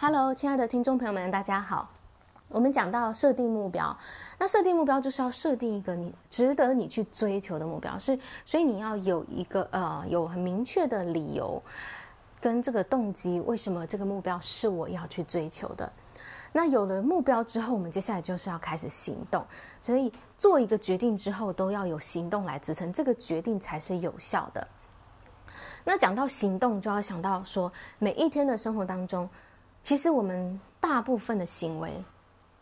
Hello，亲爱的听众朋友们，大家好。我们讲到设定目标，那设定目标就是要设定一个你值得你去追求的目标，是，所以你要有一个呃有很明确的理由跟这个动机，为什么这个目标是我要去追求的。那有了目标之后，我们接下来就是要开始行动，所以做一个决定之后，都要有行动来支撑，这个决定才是有效的。那讲到行动，就要想到说，每一天的生活当中。其实我们大部分的行为，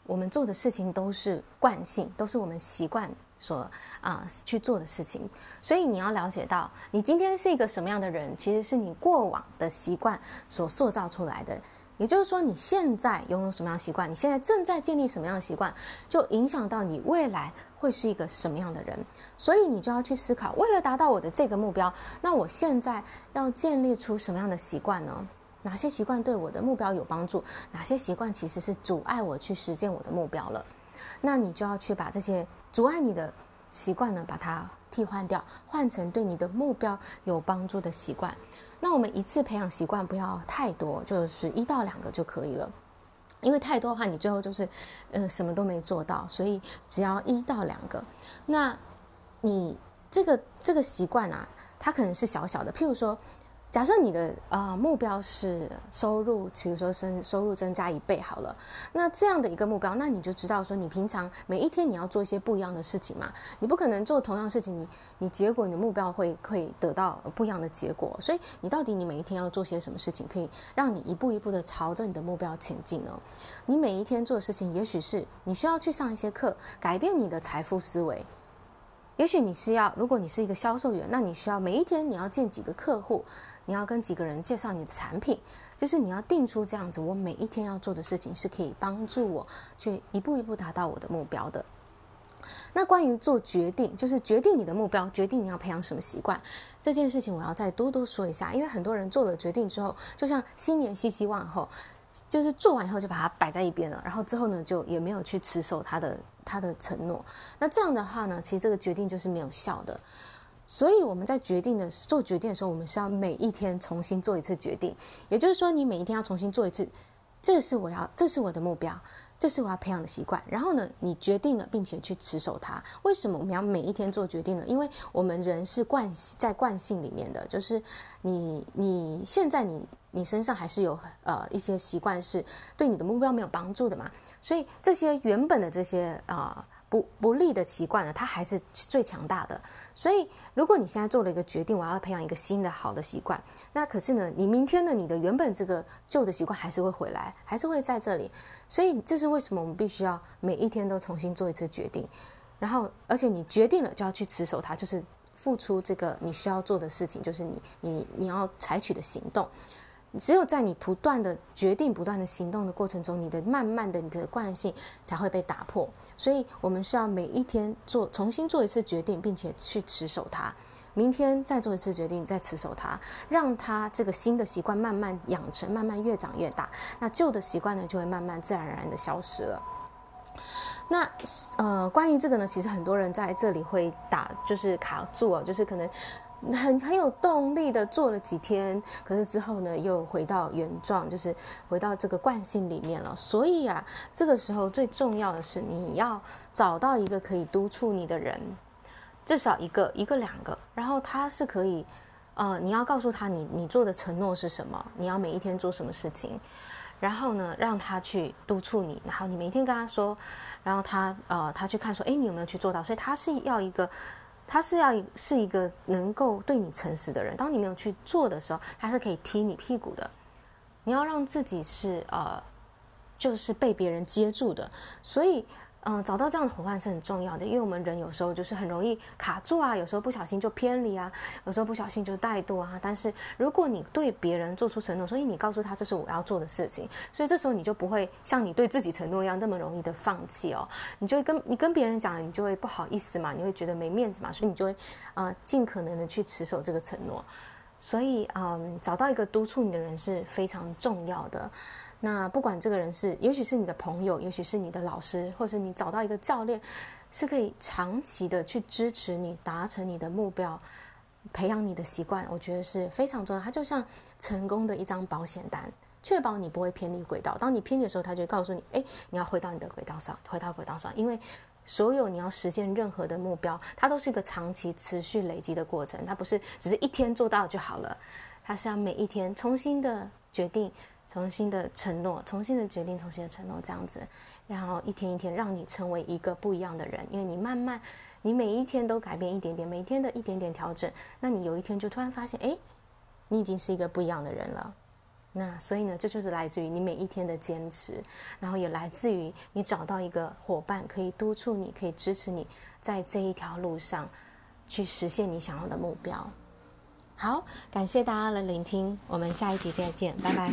我们做的事情都是惯性，都是我们习惯所啊、去做的事情。所以你要了解到，你今天是一个什么样的人，其实是你过往的习惯所塑造出来的。也就是说，你现在拥有什么样的习惯，你现在正在建立什么样的习惯，就影响到你未来会是一个什么样的人。所以你就要去思考，为了达到我的这个目标，那我现在要建立出什么样的习惯呢？哪些习惯对我的目标有帮助？哪些习惯其实是阻碍我去实现我的目标了？那你就要去把这些阻碍你的习惯呢，把它替换掉，换成对你的目标有帮助的习惯。那我们一次培养习惯不要太多，就是一到两个就可以了。因为太多的话，你最后就是呃什么都没做到。所以只要一到两个。那你这个这个习惯啊，它可能是小小的，譬如说。假设你的啊、目标是收入，比如说增收入增加一倍好了，那这样的一个目标，那你就知道说，你平常每一天你要做一些不一样的事情嘛，你不可能做同样的事情，你你结果你的目标会会得到不一样的结果，所以你到底你每一天要做些什么事情，可以让你一步一步的朝着你的目标前进呢？你每一天做的事情，也许是你需要去上一些课，改变你的财富思维。也许你是要，如果你是一个销售员，那你需要每一天你要见几个客户，你要跟几个人介绍你的产品，就是你要定出这样子，我每一天要做的事情是可以帮助我去一步一步达到我的目标的。那关于做决定，就是决定你的目标，决定你要培养什么习惯这件事情，我要再多多说一下，因为很多人做了决定之后，就像新年新希望后。就是做完以后就把它摆在一边了，然后之后呢，就也没有去持守他的他的承诺。那这样的话呢，其实这个决定就是没有效的。所以我们在决定的做决定的时候，我们是要每一天重新做一次决定。也就是说，你每一天要重新做一次，这是我要，这是我的目标。这是我要培养的习惯，然后呢，你决定了，并且去持守它。为什么我们要每一天做决定呢？因为我们人是惯在惯性里面的，就是你你现在你你身上还是有呃一些习惯是对你的目标没有帮助的嘛，所以这些原本的这些啊。不不利的习惯呢，它还是最强大的。所以，如果你现在做了一个决定，我要培养一个新的好的习惯，那可是呢，你明天呢，你的原本这个旧的习惯还是会回来，还是会在这里。所以，这是为什么我们必须要每一天都重新做一次决定，然后，而且你决定了就要去持守它，就是付出这个你需要做的事情，就是你你你要采取的行动。只有在你不断的决定、不断的行动的过程中，你的慢慢的你的惯性才会被打破。所以，我们需要每一天做重新做一次决定，并且去持守它。明天再做一次决定，再持守它，让它这个新的习惯慢慢养成，慢慢越长越大。那旧的习惯呢，就会慢慢自然而然的消失了。那呃，关于这个呢，其实很多人在这里会打，就是卡住哦，就是可能。很很有动力的做了几天，可是之后呢，又回到原状，就是回到这个惯性里面了。所以啊，这个时候最重要的是你要找到一个可以督促你的人，至少一个、一个、两个，然后他是可以，呃，你要告诉他你你做的承诺是什么，你要每一天做什么事情，然后呢，让他去督促你，然后你每天跟他说，然后他呃，他去看说，哎，你有没有去做到？所以他是要一个。他是要是一个能够对你诚实的人，当你没有去做的时候，他是可以踢你屁股的。你要让自己是呃，就是被别人接住的，所以。嗯，找到这样的伙伴是很重要的，因为我们人有时候就是很容易卡住啊，有时候不小心就偏离啊，有时候不小心就怠惰啊。但是如果你对别人做出承诺，所以你告诉他这是我要做的事情，所以这时候你就不会像你对自己承诺一样那么容易的放弃哦。你就会跟你跟别人讲了，你就会不好意思嘛，你会觉得没面子嘛，所以你就会啊、呃、尽可能的去持守这个承诺。所以嗯，找到一个督促你的人是非常重要的。那不管这个人是，也许是你的朋友，也许是你的老师，或是你找到一个教练，是可以长期的去支持你达成你的目标，培养你的习惯，我觉得是非常重要。它就像成功的一张保险单，确保你不会偏离轨道。当你偏离的时候，他就告诉你，哎，你要回到你的轨道上，回到轨道上。因为所有你要实现任何的目标，它都是一个长期持续累积的过程，它不是只是一天做到就好了，它是要每一天重新的决定。重新的承诺，重新的决定，重新的承诺，这样子，然后一天一天让你成为一个不一样的人。因为你慢慢，你每一天都改变一点点，每天的一点点调整，那你有一天就突然发现，哎，你已经是一个不一样的人了。那所以呢，这就是来自于你每一天的坚持，然后也来自于你找到一个伙伴，可以督促你，可以支持你在这一条路上去实现你想要的目标。好，感谢大家的聆听，我们下一集再见，拜拜。